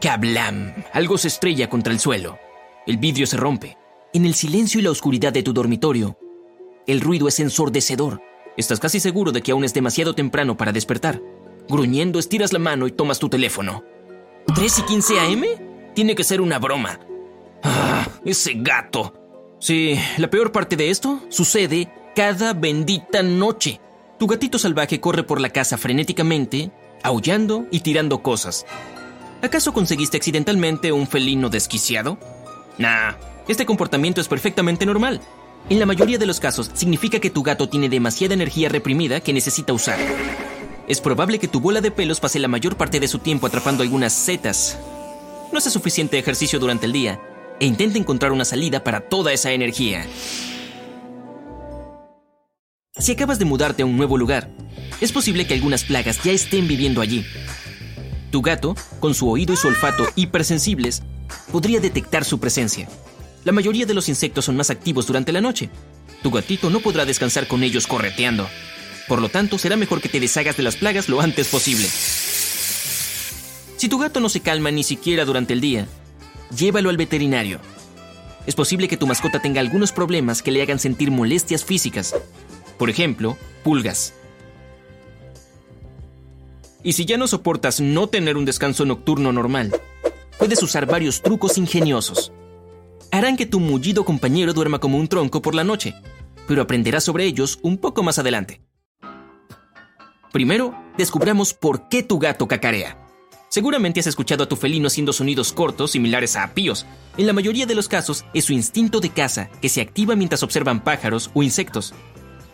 ¡Kablam! Algo se estrella contra el suelo. El vidrio se rompe. En el silencio y la oscuridad de tu dormitorio, el ruido es ensordecedor. Estás casi seguro de que aún es demasiado temprano para despertar. Gruñendo, estiras la mano y tomas tu teléfono. ¿3 y 15 AM? Tiene que ser una broma. Ah, ese gato. Sí, la peor parte de esto sucede cada bendita noche. Tu gatito salvaje corre por la casa frenéticamente, aullando y tirando cosas. ¿Acaso conseguiste accidentalmente un felino desquiciado? Nah, este comportamiento es perfectamente normal. En la mayoría de los casos significa que tu gato tiene demasiada energía reprimida que necesita usar. Es probable que tu bola de pelos pase la mayor parte de su tiempo atrapando algunas setas. No hace suficiente ejercicio durante el día e intenta encontrar una salida para toda esa energía. Si acabas de mudarte a un nuevo lugar, es posible que algunas plagas ya estén viviendo allí. Tu gato, con su oído y su olfato hipersensibles, podría detectar su presencia. La mayoría de los insectos son más activos durante la noche. Tu gatito no podrá descansar con ellos correteando. Por lo tanto, será mejor que te deshagas de las plagas lo antes posible. Si tu gato no se calma ni siquiera durante el día, llévalo al veterinario. Es posible que tu mascota tenga algunos problemas que le hagan sentir molestias físicas. Por ejemplo, pulgas. Y si ya no soportas no tener un descanso nocturno normal, puedes usar varios trucos ingeniosos. Harán que tu mullido compañero duerma como un tronco por la noche, pero aprenderás sobre ellos un poco más adelante. Primero, descubramos por qué tu gato cacarea. Seguramente has escuchado a tu felino haciendo sonidos cortos similares a apíos. En la mayoría de los casos es su instinto de caza que se activa mientras observan pájaros o insectos.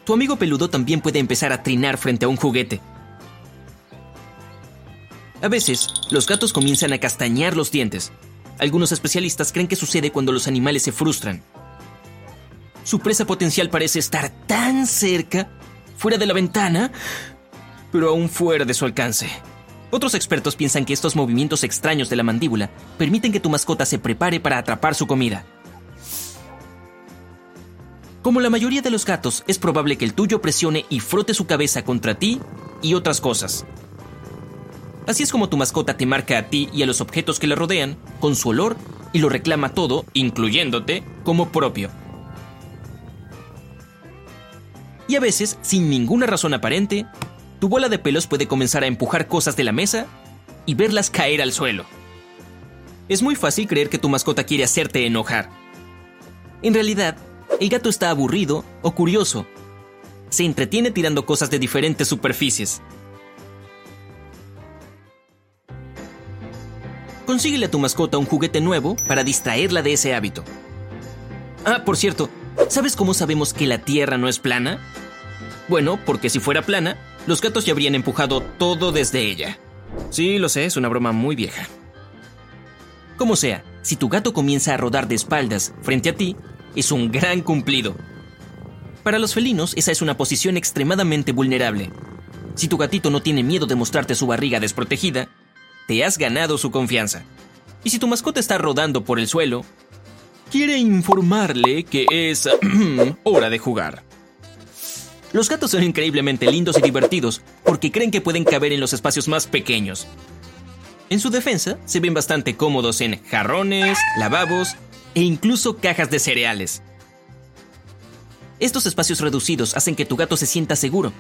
Tu amigo peludo también puede empezar a trinar frente a un juguete. A veces, los gatos comienzan a castañar los dientes. Algunos especialistas creen que sucede cuando los animales se frustran. Su presa potencial parece estar tan cerca, fuera de la ventana, pero aún fuera de su alcance. Otros expertos piensan que estos movimientos extraños de la mandíbula permiten que tu mascota se prepare para atrapar su comida. Como la mayoría de los gatos, es probable que el tuyo presione y frote su cabeza contra ti y otras cosas. Así es como tu mascota te marca a ti y a los objetos que le rodean con su olor y lo reclama todo, incluyéndote, como propio. Y a veces, sin ninguna razón aparente, tu bola de pelos puede comenzar a empujar cosas de la mesa y verlas caer al suelo. Es muy fácil creer que tu mascota quiere hacerte enojar. En realidad, el gato está aburrido o curioso. Se entretiene tirando cosas de diferentes superficies. Consíguele a tu mascota un juguete nuevo para distraerla de ese hábito. Ah, por cierto, ¿sabes cómo sabemos que la Tierra no es plana? Bueno, porque si fuera plana, los gatos ya habrían empujado todo desde ella. Sí, lo sé, es una broma muy vieja. Como sea, si tu gato comienza a rodar de espaldas frente a ti, es un gran cumplido. Para los felinos, esa es una posición extremadamente vulnerable. Si tu gatito no tiene miedo de mostrarte su barriga desprotegida, te has ganado su confianza. Y si tu mascota está rodando por el suelo, quiere informarle que es hora de jugar. Los gatos son increíblemente lindos y divertidos porque creen que pueden caber en los espacios más pequeños. En su defensa, se ven bastante cómodos en jarrones, lavabos e incluso cajas de cereales. Estos espacios reducidos hacen que tu gato se sienta seguro.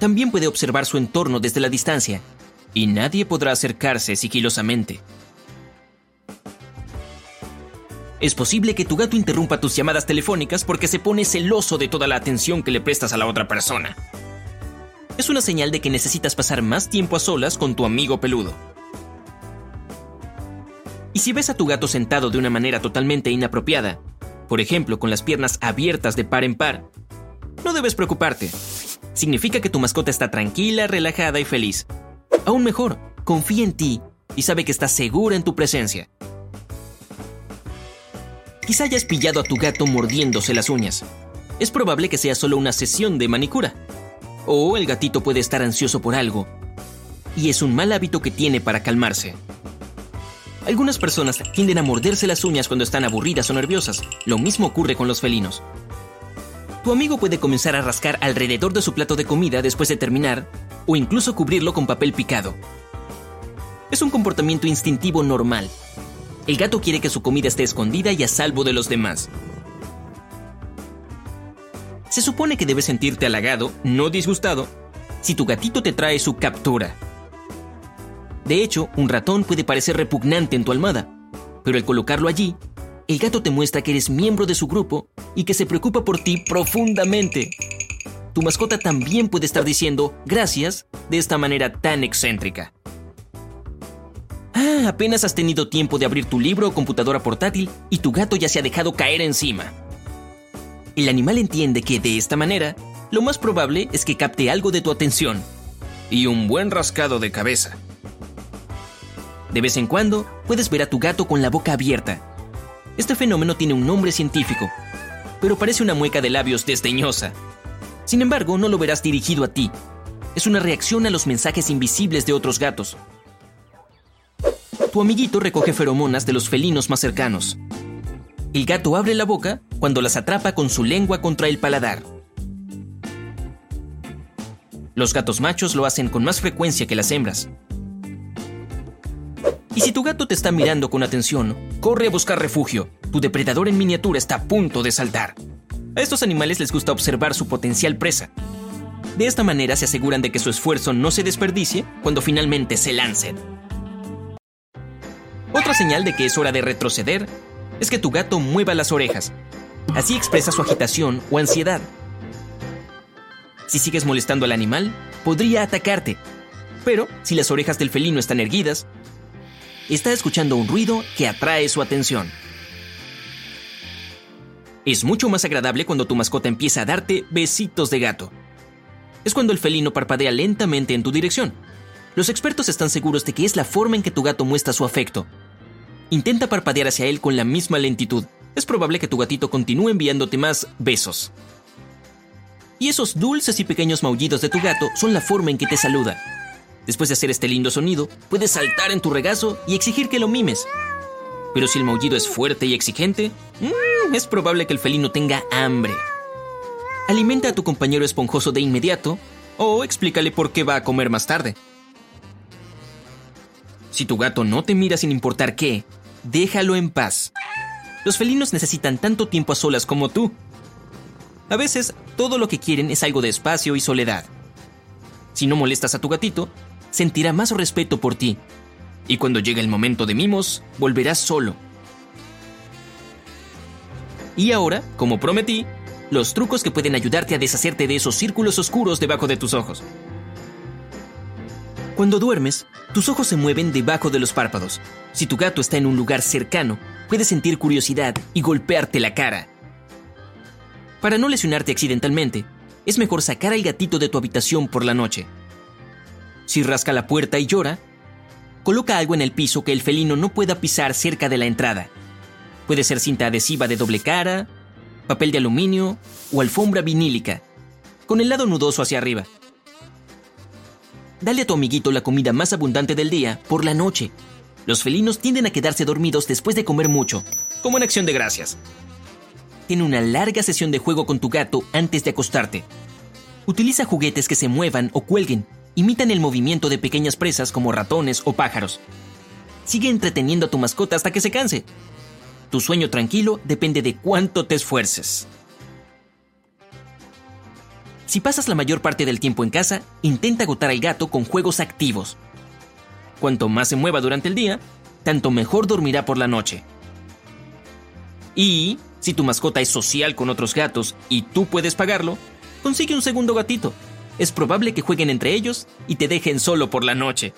También puede observar su entorno desde la distancia, y nadie podrá acercarse sigilosamente. Es posible que tu gato interrumpa tus llamadas telefónicas porque se pone celoso de toda la atención que le prestas a la otra persona. Es una señal de que necesitas pasar más tiempo a solas con tu amigo peludo. Y si ves a tu gato sentado de una manera totalmente inapropiada, por ejemplo con las piernas abiertas de par en par, no debes preocuparte. Significa que tu mascota está tranquila, relajada y feliz. Aún mejor, confía en ti y sabe que está segura en tu presencia. Quizá hayas pillado a tu gato mordiéndose las uñas. Es probable que sea solo una sesión de manicura. O el gatito puede estar ansioso por algo. Y es un mal hábito que tiene para calmarse. Algunas personas tienden a morderse las uñas cuando están aburridas o nerviosas. Lo mismo ocurre con los felinos. Tu amigo puede comenzar a rascar alrededor de su plato de comida después de terminar, o incluso cubrirlo con papel picado. Es un comportamiento instintivo normal. El gato quiere que su comida esté escondida y a salvo de los demás. Se supone que debes sentirte halagado, no disgustado, si tu gatito te trae su captura. De hecho, un ratón puede parecer repugnante en tu almada, pero al colocarlo allí, el gato te muestra que eres miembro de su grupo y que se preocupa por ti profundamente. Tu mascota también puede estar diciendo gracias de esta manera tan excéntrica. Ah, apenas has tenido tiempo de abrir tu libro o computadora portátil y tu gato ya se ha dejado caer encima. El animal entiende que de esta manera, lo más probable es que capte algo de tu atención. Y un buen rascado de cabeza. De vez en cuando, puedes ver a tu gato con la boca abierta. Este fenómeno tiene un nombre científico, pero parece una mueca de labios desdeñosa. Sin embargo, no lo verás dirigido a ti. Es una reacción a los mensajes invisibles de otros gatos. Tu amiguito recoge feromonas de los felinos más cercanos. El gato abre la boca cuando las atrapa con su lengua contra el paladar. Los gatos machos lo hacen con más frecuencia que las hembras. Y si tu gato te está mirando con atención, corre a buscar refugio. Tu depredador en miniatura está a punto de saltar. A estos animales les gusta observar su potencial presa. De esta manera se aseguran de que su esfuerzo no se desperdicie cuando finalmente se lancen. Otra señal de que es hora de retroceder es que tu gato mueva las orejas. Así expresa su agitación o ansiedad. Si sigues molestando al animal, podría atacarte. Pero si las orejas del felino están erguidas, está escuchando un ruido que atrae su atención. Es mucho más agradable cuando tu mascota empieza a darte besitos de gato. Es cuando el felino parpadea lentamente en tu dirección. Los expertos están seguros de que es la forma en que tu gato muestra su afecto Intenta parpadear hacia él con la misma lentitud. Es probable que tu gatito continúe enviándote más besos. Y esos dulces y pequeños maullidos de tu gato son la forma en que te saluda. Después de hacer este lindo sonido, puedes saltar en tu regazo y exigir que lo mimes. Pero si el maullido es fuerte y exigente, mm, es probable que el felino tenga hambre. Alimenta a tu compañero esponjoso de inmediato o explícale por qué va a comer más tarde. Si tu gato no te mira sin importar qué, déjalo en paz. Los felinos necesitan tanto tiempo a solas como tú. A veces, todo lo que quieren es algo de espacio y soledad. Si no molestas a tu gatito, sentirá más respeto por ti. Y cuando llegue el momento de mimos, volverás solo. Y ahora, como prometí, los trucos que pueden ayudarte a deshacerte de esos círculos oscuros debajo de tus ojos. Cuando duermes, tus ojos se mueven debajo de los párpados. Si tu gato está en un lugar cercano, puedes sentir curiosidad y golpearte la cara. Para no lesionarte accidentalmente, es mejor sacar al gatito de tu habitación por la noche. Si rasca la puerta y llora, coloca algo en el piso que el felino no pueda pisar cerca de la entrada. Puede ser cinta adhesiva de doble cara, papel de aluminio o alfombra vinílica, con el lado nudoso hacia arriba. Dale a tu amiguito la comida más abundante del día por la noche. Los felinos tienden a quedarse dormidos después de comer mucho, como en acción de gracias. Tiene una larga sesión de juego con tu gato antes de acostarte. Utiliza juguetes que se muevan o cuelguen, imitan el movimiento de pequeñas presas como ratones o pájaros. Sigue entreteniendo a tu mascota hasta que se canse. Tu sueño tranquilo depende de cuánto te esfuerces. Si pasas la mayor parte del tiempo en casa, intenta agotar al gato con juegos activos. Cuanto más se mueva durante el día, tanto mejor dormirá por la noche. Y, si tu mascota es social con otros gatos y tú puedes pagarlo, consigue un segundo gatito. Es probable que jueguen entre ellos y te dejen solo por la noche.